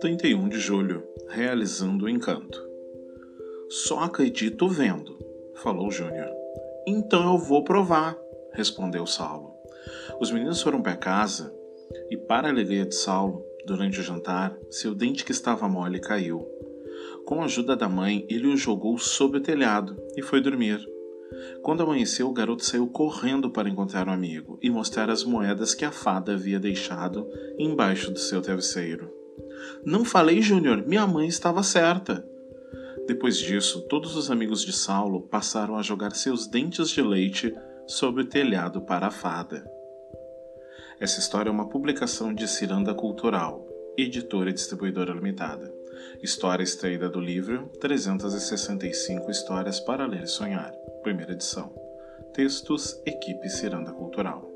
Trinta e um de julho, realizando o encanto. Só acredito vendo, falou Júnior. Então eu vou provar, respondeu Saulo. Os meninos foram para casa e, para a alegria de Saulo, durante o jantar, seu dente que estava mole caiu. Com a ajuda da mãe, ele o jogou sob o telhado e foi dormir. Quando amanheceu, o garoto saiu correndo para encontrar o um amigo e mostrar as moedas que a fada havia deixado embaixo do seu travesseiro. Não falei, Júnior, minha mãe estava certa. Depois disso, todos os amigos de Saulo passaram a jogar seus dentes de leite sobre o telhado para a fada. Essa história é uma publicação de Ciranda Cultural, editora e distribuidora limitada. História extraída do livro 365 Histórias para Ler e Sonhar, primeira edição. Textos Equipe Ciranda Cultural.